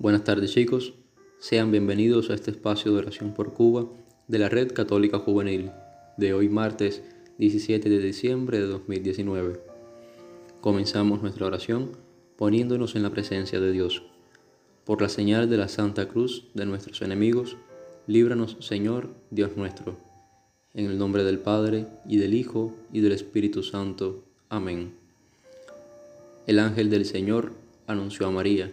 Buenas tardes chicos, sean bienvenidos a este espacio de oración por Cuba de la Red Católica Juvenil de hoy martes 17 de diciembre de 2019. Comenzamos nuestra oración poniéndonos en la presencia de Dios. Por la señal de la Santa Cruz de nuestros enemigos, líbranos Señor Dios nuestro. En el nombre del Padre, y del Hijo, y del Espíritu Santo. Amén. El ángel del Señor anunció a María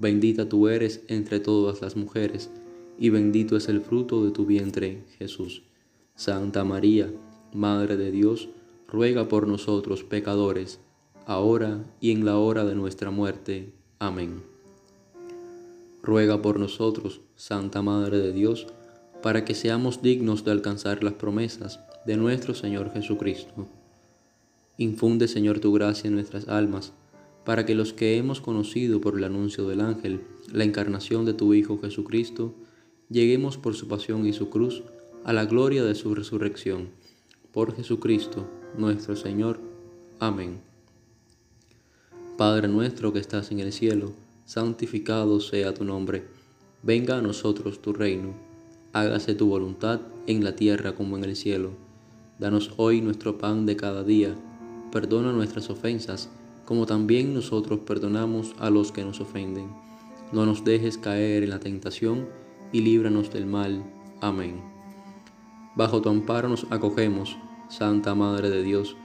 Bendita tú eres entre todas las mujeres, y bendito es el fruto de tu vientre, Jesús. Santa María, Madre de Dios, ruega por nosotros pecadores, ahora y en la hora de nuestra muerte. Amén. Ruega por nosotros, Santa Madre de Dios, para que seamos dignos de alcanzar las promesas de nuestro Señor Jesucristo. Infunde, Señor, tu gracia en nuestras almas para que los que hemos conocido por el anuncio del ángel la encarnación de tu Hijo Jesucristo, lleguemos por su pasión y su cruz a la gloria de su resurrección. Por Jesucristo, nuestro Señor. Amén. Padre nuestro que estás en el cielo, santificado sea tu nombre. Venga a nosotros tu reino. Hágase tu voluntad en la tierra como en el cielo. Danos hoy nuestro pan de cada día. Perdona nuestras ofensas como también nosotros perdonamos a los que nos ofenden. No nos dejes caer en la tentación y líbranos del mal. Amén. Bajo tu amparo nos acogemos, Santa Madre de Dios.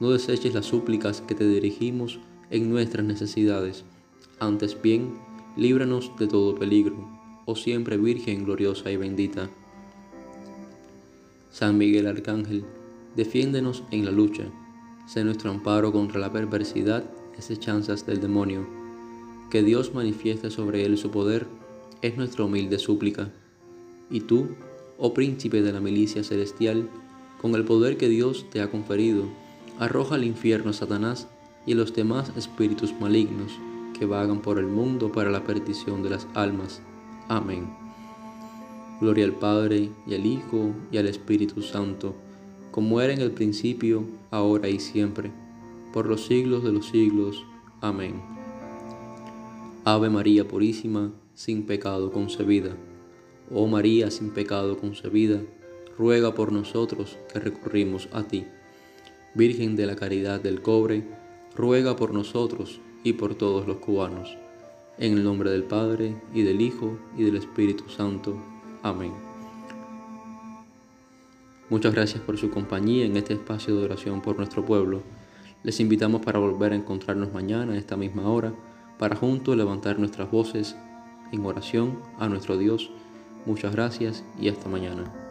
No deseches las súplicas que te dirigimos en nuestras necesidades. Antes bien, líbranos de todo peligro, oh siempre Virgen gloriosa y bendita. San Miguel Arcángel, defiéndenos en la lucha Sé nuestro amparo contra la perversidad y asechanzas del demonio. Que Dios manifieste sobre él su poder es nuestra humilde súplica. Y tú, oh príncipe de la milicia celestial, con el poder que Dios te ha conferido, arroja al infierno a Satanás y a los demás espíritus malignos que vagan por el mundo para la perdición de las almas. Amén. Gloria al Padre, y al Hijo, y al Espíritu Santo como era en el principio, ahora y siempre, por los siglos de los siglos. Amén. Ave María Purísima, sin pecado concebida. Oh María sin pecado concebida, ruega por nosotros que recurrimos a ti. Virgen de la Caridad del Cobre, ruega por nosotros y por todos los cubanos. En el nombre del Padre, y del Hijo, y del Espíritu Santo. Amén. Muchas gracias por su compañía en este espacio de oración por nuestro pueblo. Les invitamos para volver a encontrarnos mañana a esta misma hora, para juntos levantar nuestras voces en oración a nuestro Dios. Muchas gracias y hasta mañana.